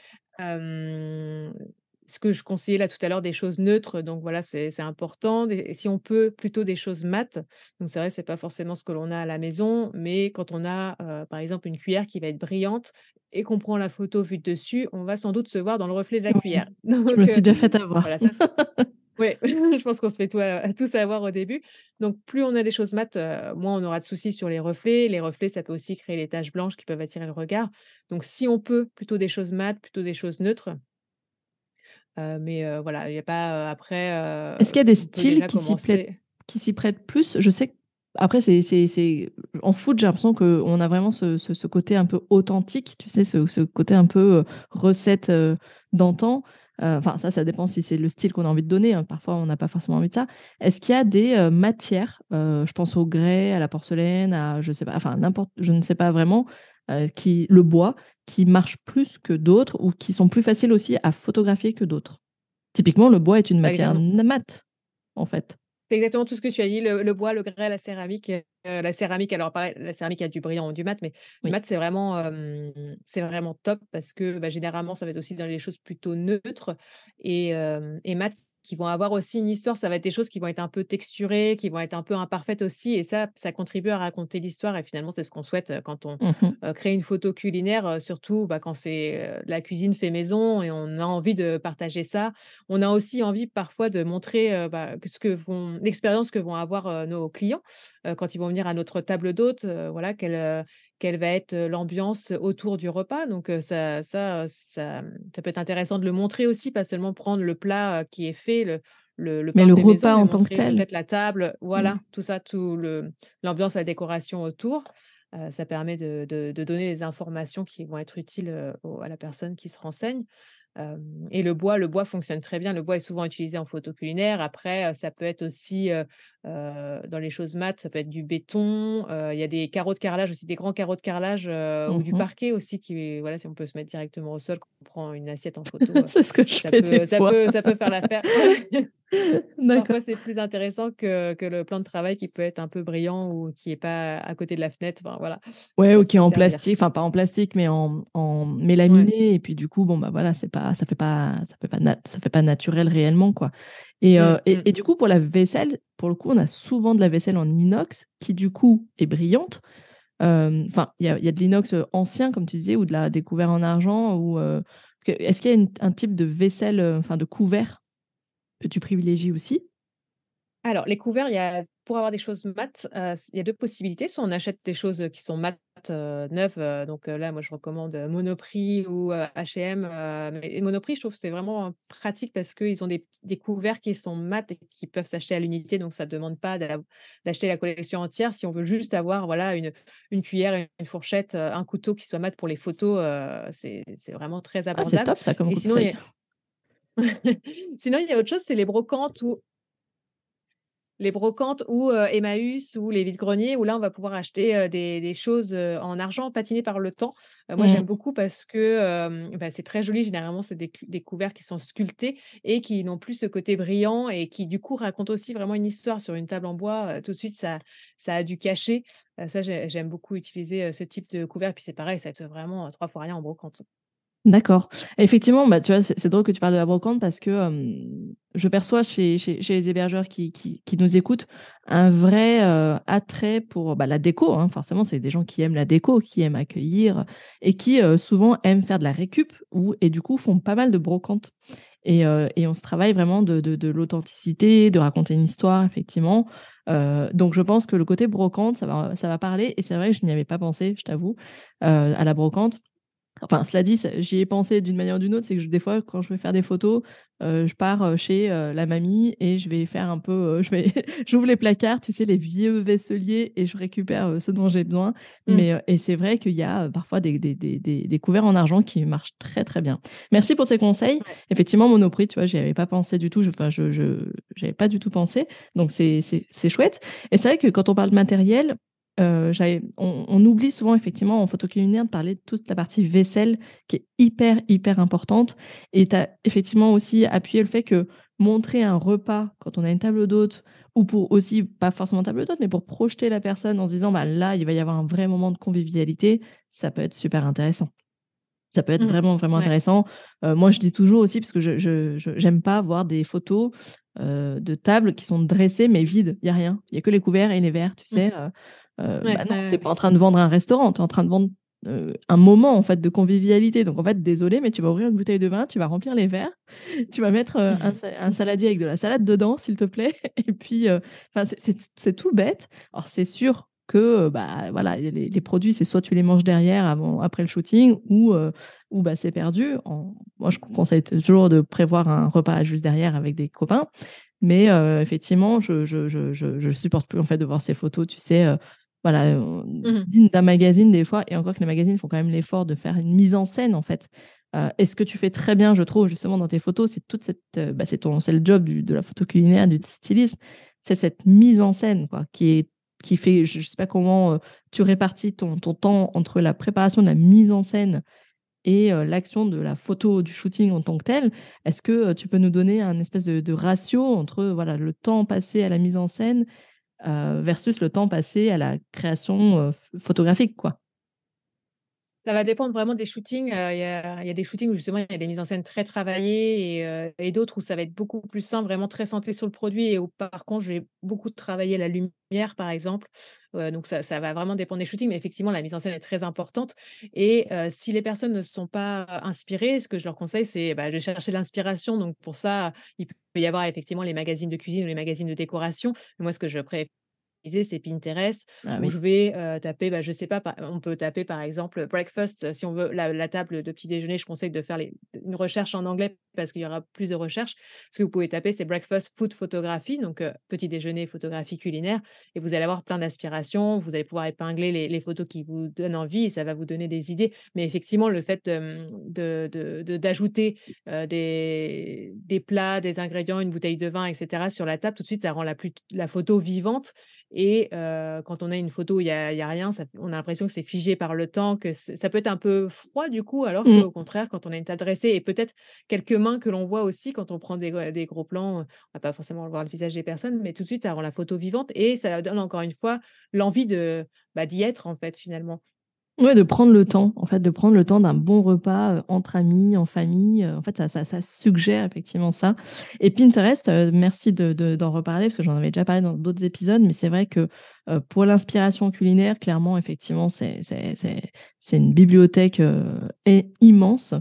Ce que je conseillais là tout à l'heure, des choses neutres, donc voilà, c'est important. Et si on peut, plutôt des choses mates. Donc c'est vrai, c'est pas forcément ce que l'on a à la maison, mais quand on a, par exemple, une cuillère qui va être brillante et qu'on prend la photo vue dessus, on va sans doute se voir dans le reflet de la cuillère. je me suis déjà fait avoir. oui, je pense qu'on se fait tout, tous avoir au début. Donc, plus on a des choses mates, moins on aura de soucis sur les reflets. Les reflets, ça peut aussi créer les taches blanches qui peuvent attirer le regard. Donc, si on peut, plutôt des choses mates, plutôt des choses neutres. Mais voilà, il n'y a pas après. Est-ce qu'il y a des styles qui s'y prêtent plus? Je sais que après, c'est, en foot, j'ai l'impression qu'on a vraiment ce, côté un peu authentique, tu sais, ce, côté un peu euh, recette euh, d'antan. Euh, enfin, ça, ça dépend si c'est le style qu'on a envie de donner. Hein. Parfois, on n'a pas forcément envie de ça. Est-ce qu'il y a des matières, je pense au grès, à la porcelaine, à je sais pas, enfin n'importe, je ne sais pas vraiment, qui le bois, qui marchent plus que d'autres ou qui sont plus faciles aussi à photographier que d'autres. Typiquement, le bois est une matière mate, en fait. C'est exactement tout ce que tu as dit, le, bois, le grès, la céramique. Euh, la céramique, alors pareil, la céramique a du brillant ou du mat, mais le mat, c'est vraiment, c'est vraiment top parce que bah, généralement, ça va être aussi dans les choses plutôt neutres. Et, et mat, qui vont avoir aussi une histoire. Ça va être des choses qui vont être un peu texturées, qui vont être un peu imparfaites aussi. Et ça, ça contribue à raconter l'histoire. Et finalement, c'est ce qu'on souhaite quand on mmh crée une photo culinaire, surtout bah, quand c'est la cuisine fait maison et on a envie de partager ça. On a aussi envie parfois de montrer bah, ce que vont l'expérience que vont avoir nos clients quand ils vont venir à notre table d'hôte. voilà, quelle, quelle va être l'ambiance autour du repas. Donc ça, ça, ça, ça, peut être intéressant de le montrer aussi, pas seulement prendre le plat qui est fait, le, le, le mais le repas en tant que tel. Peut-être la table, voilà, mmh. tout ça, tout l'ambiance, la décoration autour. ça permet de, de, de, donner des informations qui vont être utiles à la personne qui se renseigne et le bois, le bois fonctionne très bien. Le bois est souvent utilisé en photo culinaire. Après, ça peut être aussi dans les choses mates, ça peut être du béton. Il y a des carreaux de carrelage aussi, des grands carreaux de carrelage ou du mmh parquet aussi qui, voilà, si on peut se mettre directement au sol quand on prend une assiette en photo. c'est ce que je ça fais peut, ça, peut, ça peut faire l'affaire. Parfois, c'est plus intéressant que, que, le plan de travail qui peut être un peu brillant ou qui n'est pas à côté de la fenêtre. Enfin, voilà. Ouais, ou qui est en plastique, enfin pas en plastique, mais en, en mélaminé. Et puis du coup, bon, bah voilà, c'est pas, ça fait pas, ça fait pas, ça fait pas naturel réellement, quoi. Et, mmh, et, mmh. et, du coup, pour la vaisselle, pour le coup, on a souvent de la vaisselle en inox qui, du coup, est brillante. Enfin, il y a, y a, de l'inox ancien, comme tu disais, ou de la découverte en argent. Ou Est-ce qu'il y a un type de vaisselle, enfin de couvert que tu privilégies aussi? Alors, les couverts, il y a, pour avoir des choses mates, il y a deux possibilités. Soit on achète des choses qui sont mates neuves. donc là, moi, je recommande Monoprix ou H&M. mais Monoprix, je trouve que c'est vraiment pratique parce qu'ils ont des, des, couverts qui sont mat et qui peuvent s'acheter à l'unité. Donc, ça ne demande pas d'acheter la collection entière. Si on veut juste avoir voilà, une, une cuillère, une fourchette, un couteau qui soit mat pour les photos, c'est vraiment très Ah, abordable. c'est top, ça, comme Et sinon, il y conseil. a... sinon, il y a autre chose, c'est les brocantes ou les brocantes ou Emmaüs ou les vides-greniers où là, on va pouvoir acheter des, des choses en argent patinées par le temps. moi, Mmh. j'aime beaucoup parce que bah, c'est très joli. Généralement, c'est des, des couverts qui sont sculptés et qui n'ont plus ce côté brillant et qui, du coup, racontent aussi vraiment une histoire sur une table en bois. tout de suite, ça, ça a du cachet. ça, j'ai- j'aime beaucoup utiliser ce type de couvert. Puis c'est pareil, ça fait vraiment trois fois rien en brocante. D'accord. Effectivement, bah, tu vois, c'est drôle que tu parles de la brocante parce que je perçois chez, chez, les hébergeurs qui, qui, nous écoutent un vrai euh, attrait pour bah, la déco. hein. Forcément, c'est des gens qui aiment la déco, qui aiment accueillir et qui euh, souvent aiment faire de la récup ou, et du coup font pas mal de brocantes. Et, euh, et on se travaille vraiment de, de, l'authenticité, de raconter une histoire, effectivement. Donc je pense que le côté brocante, ça va, ça va parler. Et c'est vrai que je n'y avais pas pensé, je t'avoue, à la brocante. Enfin, cela dit, j'y ai pensé d'une manière ou d'une autre. C'est que je- des fois, quand je vais faire des photos, euh, je pars euh, chez euh, la mamie et je vais faire un peu. euh, je vais, j'ouvre les placards, tu sais, les vieux vaisseliers et je récupère ce dont j'ai besoin. Mmh. Mais et c'est vrai qu'il y a parfois des, des, des, des- couverts en argent qui marchent très très bien. Merci pour ces conseils. Ouais. Effectivement, Monoprix, tu vois, j'y avais pas pensé du tout. Je, enfin, je, je, j'avais pas du tout pensé. Donc c'est, c'est, c'est chouette. Et c'est vrai que quand on parle de matériel, euh, on, on oublie souvent effectivement en photo culinaire de parler de toute la partie vaisselle qui est hyper hyper importante et tu as effectivement aussi appuyé le fait que montrer un repas quand on a une table d'hôte ou pour aussi pas forcément table d'hôte mais pour projeter la personne en se disant bah là il va y avoir un vrai moment de convivialité ça peut être super intéressant ça peut être Mmh. vraiment vraiment Ouais. intéressant Euh, moi je dis toujours aussi parce que je je- je- j'aime pas voir des photos euh, de tables qui sont dressées mais vides il y a rien il y a que les couverts et les verres tu Mmh. sais euh, euh, Ouais, bah non, ouais. pas en train de vendre un restaurant, tu es en train de vendre euh, un moment en fait de convivialité. Donc en fait, désolé, mais tu vas ouvrir une bouteille de vin, tu vas remplir les verres, tu vas mettre euh, un, sa- un saladier avec de la salade dedans, s'il te plaît. Et puis, euh, enfin, c'est- tout bête. Alors c'est sûr que bah voilà, les, les produits, c'est soit tu les manges derrière, avant, après le shooting, ou ou bah c'est perdu. En- moi, je conseille toujours de prévoir un repas juste derrière avec des copains. Mais effectivement, je, je, je, je, je supporte plus en fait de voir ces photos, tu sais, voilà, euh, Mmh. d'un magazine des fois, et encore que les magazines font quand même l'effort de faire une mise en scène en fait. Euh, et ce que tu fais très bien, je trouve, justement, dans tes photos, c'est toute cette, euh, bah, c'est ton, c'est le job du- de la photo culinaire, du stylisme, c'est cette mise en scène, quoi, qui est, qui fait, je, je sais pas comment euh, tu répartis ton, ton temps entre la préparation de la mise en scène et l'action de la photo, du shooting en tant que tel. Est-ce que tu peux nous donner un espèce de, ratio entre voilà, le temps passé à la mise en scène versus le temps passé à la création photographique quoi ça va dépendre vraiment des shootings. Il y, a des shootings où justement il y a des mises en scène très travaillées et, d'autres où ça va être beaucoup plus simple, vraiment très centré sur le produit et où par contre je vais beaucoup travailler la lumière par exemple. donc ça, va vraiment dépendre des shootings, mais effectivement la mise en scène est très importante. Et si les personnes ne sont pas inspirées, ce que je leur conseille c'est bah, de chercher l'inspiration. Donc pour ça, il peut y avoir effectivement les magazines de cuisine ou les magazines de décoration. moi ce que je préfère c'est Pinterest, ah où je vais taper, bah, je sais pas, on peut taper par exemple breakfast, si on veut la, table de petit déjeuner, je conseille de faire une recherche en anglais parce qu'il y aura plus de recherches. Ce que vous pouvez taper, c'est breakfast food photographie, donc petit déjeuner photographie culinaire, et vous allez avoir plein d'aspirations, vous allez pouvoir épingler les, photos qui vous donnent envie, et ça va vous donner des idées. Mais effectivement, le fait d'ajouter de, des, des plats, des ingrédients, une bouteille de vin, etc. sur la table, tout de suite, ça rend la, plus, la photo vivante et quand on a une photo où il n'y a, rien, on a l'impression que c'est figé par le temps, que ça peut être un peu froid du coup, alors mmh. qu'au contraire, quand on a une table dressée et peut-être quelques mains que l'on voit aussi quand on prend des, gros plans, on va pas forcément voir le visage des personnes, mais tout de suite, ça rend la photo vivante et ça donne encore une fois l'envie de bah, d'y être en fait finalement. Ouais, de prendre le temps, en fait, de prendre le temps d'un bon repas euh, entre amis, en famille. Euh, en fait, ça, ça, suggère effectivement ça. Et Pinterest, euh, merci d'en de, reparler parce que j'en avais déjà parlé dans d'autres épisodes, mais c'est vrai que pour l'inspiration culinaire, clairement, effectivement, c'est une bibliothèque immense.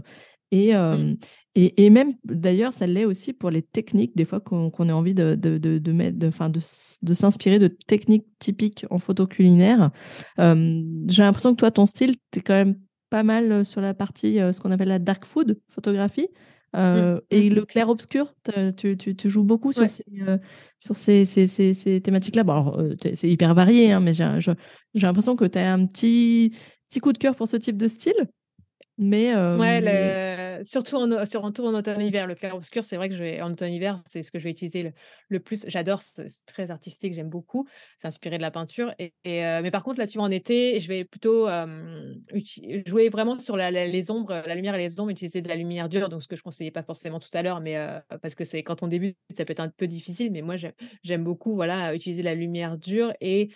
Et, mmh. et, et, même, d'ailleurs, ça l'est aussi pour les techniques, des fois qu'on ait envie de, de, de, mettre, de, de, de s'inspirer de techniques typiques en photo culinaire. J'ai l'impression que toi, ton style, tu es quand même pas mal sur la partie, ce qu'on appelle la dark food photographie. Mmh. Et mmh. le clair-obscur, tu, tu, tu, joues beaucoup sur ces, sur ces, ces, ces, thématiques-là. Bon, c'est hyper varié, hein, mais j'ai l'impression que tu as un petit, petit coup de cœur pour ce type de style. Mais, ouais, surtout en, sur un tour en automne-hiver. Le clair-obscur, c'est vrai que je vais, en automne-hiver, c'est ce que je vais utiliser le, plus. J'adore, c'est très artistique, j'aime beaucoup. C'est inspiré de la peinture. Et, mais par contre, là, tu vois, en été, je vais plutôt jouer vraiment sur les ombres, la lumière et les ombres, utiliser de la lumière dure. Donc, ce que je conseillais pas forcément tout à l'heure, mais parce que c'est quand on débute, ça peut être un peu difficile. Mais moi, j'aime beaucoup voilà, utiliser la lumière dure et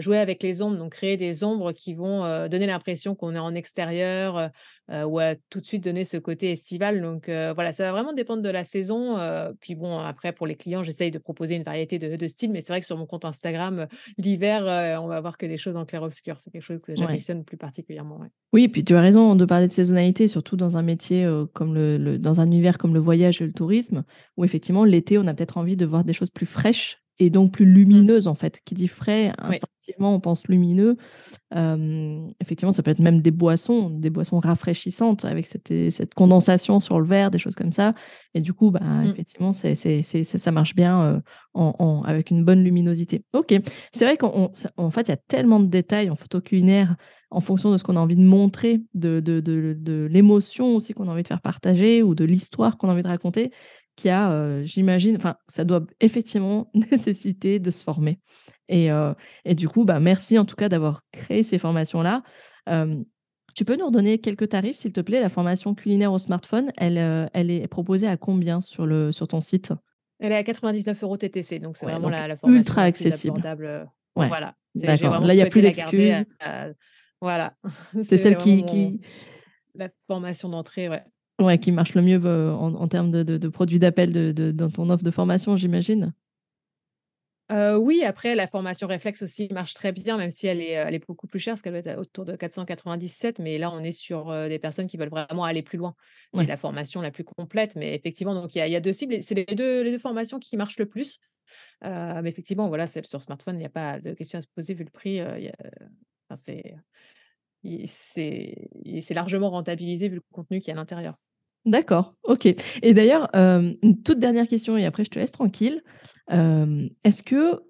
jouer avec les ombres, donc créer des ombres qui vont donner l'impression qu'on est en extérieur ou tout de suite donner ce côté Donc voilà, ça va vraiment dépendre de la saison. puis bon, après, pour les clients, j'essaye de proposer une variété de, styles, mais c'est vrai que sur mon compte Instagram, l'hiver, on va voir que des choses en clair-obscur. C'est quelque chose que j'affectionne plus particulièrement. Oui, puis tu as raison de parler de saisonnalité, surtout dans un métier comme le, dans un univers comme le voyage et le tourisme, où effectivement, l'été, on a peut-être envie de voir des choses plus fraîches et donc plus lumineuse en fait. Qui dit frais, instinctivement on pense lumineux. effectivement, ça peut être même des boissons, des boissons rafraîchissantes avec cette, cette condensation sur le verre, des choses comme ça. Et du coup, bah, mmh. effectivement, c'est, c'est, ça marche bien en, avec une bonne luminosité. Ok, c'est vrai qu'en en fait, il y a tellement de détails en photo culinaire en fonction de ce qu'on a envie de montrer, de, de, de, de l'émotion aussi qu'on a envie de faire partager ou de l'histoire qu'on a envie de raconter, qui a, euh, j'imagine, enfin, ça doit effectivement nécessiter de se former. Et, euh, et du coup, bah, merci en tout cas d'avoir créé ces formations-là. tu peux nous redonner quelques tarifs, s'il te plaît? La formation culinaire au smartphone, elle, euh, elle est proposée à combien sur, le, sur ton site? Elle est à 99 euros TTC, donc c'est vraiment la, formation ultra accessible. Voilà. D'accord. Là, il n'y a plus d'excuses. voilà. C'est celle qui, qui... La formation d'entrée, ouais. Ouais, qui marche le mieux euh, en, termes de, produits d'appel de, dans ton offre de formation, j'imagine. Euh, oui, après, la formation réflexe aussi marche très bien, même si elle est, elle est beaucoup plus chère, parce qu'elle doit être autour de 497. Mais là, on est sur euh, des personnes qui veulent vraiment aller plus loin. C'est la formation la plus complète. Mais effectivement, donc il y, a deux cibles. C'est les deux, les deux formations qui marchent le plus. mais effectivement, voilà, sur smartphone, il n'y a pas de question à se poser vu le prix. c'est c'est largement rentabilisé vu le contenu qui est à l'intérieur. D'accord, ok. Et d'ailleurs, euh, une toute dernière question et après je te laisse tranquille. Euh, est-ce que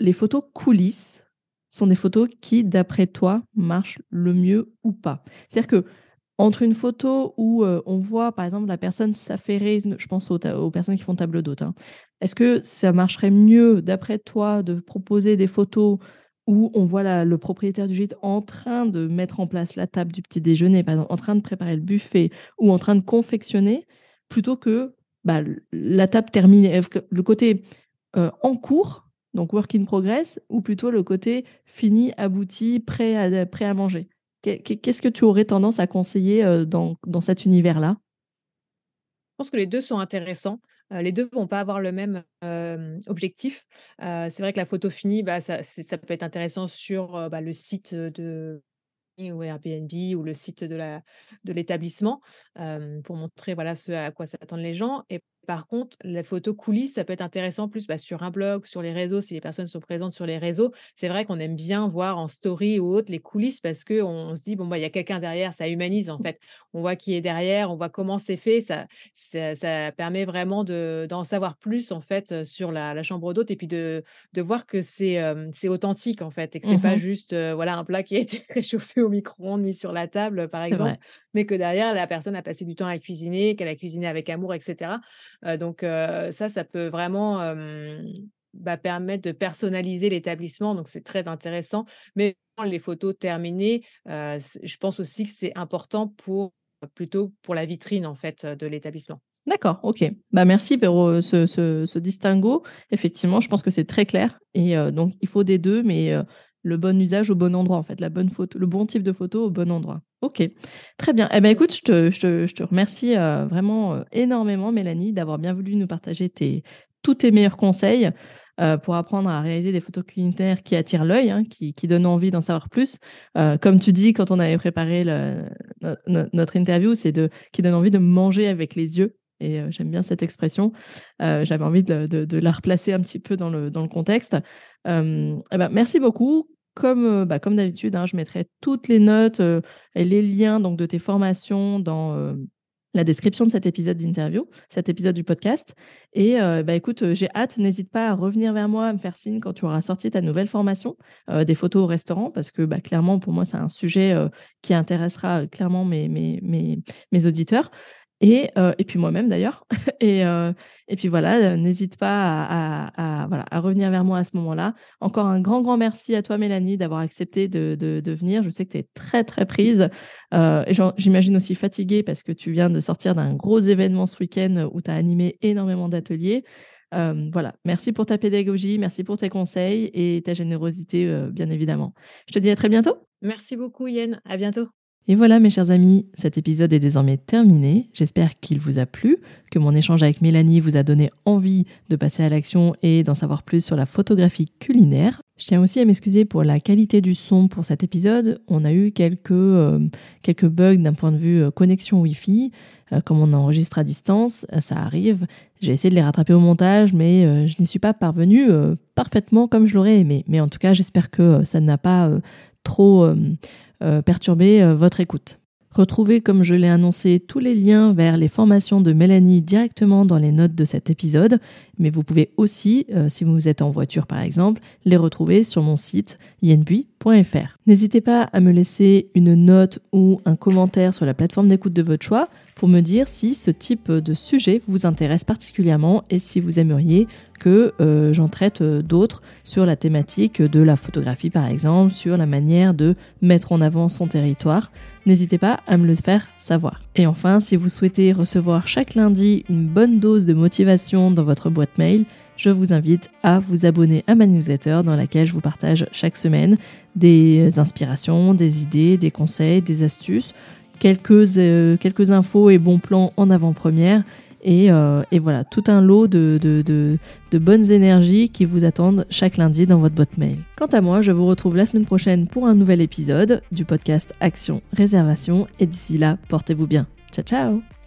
les photos coulisses sont des photos qui, d'après toi, marchent le mieux ou pas? C'est-à-dire que entre une photo où euh, on voit, par exemple, la personne s'affairer, je pense aux, personnes qui font table d'hôte, hein, est-ce que ça marcherait mieux, d'après toi, de proposer des photos où on voit le propriétaire du gîte en train de mettre en place la table du petit déjeuner, en train de préparer le buffet ou en train de confectionner, plutôt que bah, la table terminée, le côté euh, en cours, donc work in progress, ou plutôt le côté fini, abouti, prêt à, manger? Qu'est-ce que tu aurais tendance à conseiller euh, dans cet univers-là? Je pense que les deux sont intéressants les deux vont pas avoir le même objectif. c'est vrai que la photo finie, bah, ça, peut être intéressant sur bah, le site de ou Airbnb ou le site de l'établissement pour montrer voilà ce à quoi s'attendent les gens. Et par contre, la photo coulisses, ça peut être intéressant plus bah, sur un blog, sur les réseaux, si les personnes sont présentes sur les réseaux. C'est vrai qu'on aime bien voir en story ou autre les coulisses parce qu'on se dit, bon, bah, il y a quelqu'un derrière, ça humanise en fait. On voit qui est derrière, on voit comment c'est fait. Ça, ça, permet vraiment d'en savoir plus en fait sur la, chambre d'hôte et puis de, de voir que c'est c'est authentique en fait et que c'est pas mmh juste voilà, un plat qui a été réchauffé au micro-ondes, mis sur la table par exemple, que derrière, la personne a passé du temps à cuisiner, qu'elle a cuisiné avec amour, etc donc ça, ça peut vraiment bah, permettre de personnaliser l'établissement. Donc c'est très intéressant. Mais les photos terminées, je pense aussi que c'est important pour plutôt pour la vitrine en fait de l'établissement. D'accord, ok. Bah merci pour ce, distinguo. Effectivement, je pense que c'est très clair. Et donc, il faut des deux, mais le bon usage au bon endroit, en fait, la bonne photo, le bon type de photo au bon endroit. Ok, très bien. Eh ben, écoute, je te, je te, je te remercie euh, vraiment euh, énormément, Mélanie, d'avoir bien voulu nous partager tes, tous tes meilleurs conseils euh, pour apprendre à réaliser des photos culinaires qui attirent l'œil, hein, qui, qui, donnent envie d'en savoir plus. comme tu dis, quand on avait préparé le, notre interview, c'est de qui donne envie de manger avec les yeux. Et j'aime bien cette expression. J'avais envie de, la replacer un petit peu dans le, contexte. Eh ben, merci beaucoup comme, euh, bah, d'habitude, hein, je mettrai toutes les notes euh, et les liens donc, de tes formations dans euh, la description de cet épisode d'interview, cet épisode du podcast. Et bah, écoute, j'ai hâte, n'hésite pas à revenir vers moi, à me faire signe quand tu auras sorti ta nouvelle formation, des photos au restaurant, parce que bah, clairement, pour moi, c'est un sujet qui intéressera clairement mes auditeurs. Et, euh, et puis moi-même d'ailleurs. et, euh, et puis voilà, euh, n'hésite pas à, voilà, à revenir vers moi à ce moment-là. Encore un grand, grand merci à toi, Mélanie, d'avoir accepté de, de, venir. Je sais que tu es très, très prise. Euh, j'imagine aussi fatiguée parce que tu viens de sortir d'un gros événement ce week-end où tu as animé énormément d'ateliers. Voilà, merci pour ta pédagogie, merci pour tes conseils et ta générosité, bien évidemment. Je te dis à très bientôt. Merci beaucoup, Yen. À bientôt. Et voilà mes chers amis, cet épisode est désormais terminé. J'espère qu'il vous a plu, que mon échange avec Mélanie vous a donné envie de passer à l'action et d'en savoir plus sur la photographie culinaire. Je tiens aussi à m'excuser pour la qualité du son pour cet épisode. On a eu quelques, euh, quelques bugs d'un point de vue euh, connexion Wi-Fi. Euh, comme on enregistre à distance, ça arrive. J'ai essayé de les rattraper au montage, mais je n'y suis pas parvenue parfaitement comme je l'aurais aimé. Mais en tout cas, j'espère que ça n'a pas trop perturber euh, votre écoute. Retrouvez, comme je l'ai annoncé, tous les liens vers les formations de Mélanie directement dans les notes de cet épisode, mais vous pouvez aussi, euh, si vous êtes en voiture par exemple, les retrouver sur mon site yenbui.fr. N'hésitez pas à me laisser une note ou un commentaire sur la plateforme d'écoute de votre choix pour me dire si ce type de sujet vous intéresse particulièrement et si vous aimeriez que euh, j'en traite euh, d'autres sur la thématique de la photographie par exemple, sur la manière de mettre en avant son territoire. N'hésitez pas à me le faire savoir. Et enfin, si vous souhaitez recevoir chaque lundi une bonne dose de motivation dans votre boîte mail, je vous invite à vous abonner à ma newsletter dans laquelle je vous partage chaque semaine des inspirations, des idées, des conseils, des astuces, quelques, euh, quelques infos et bons plans en avant-première euh, et, voilà, tout un lot de, bonnes énergies qui vous attendent chaque lundi dans votre boîte mail. Quant à moi, je vous retrouve la semaine prochaine pour un nouvel épisode du podcast Action Réservation. Et d'ici là, portez-vous bien. Ciao ciao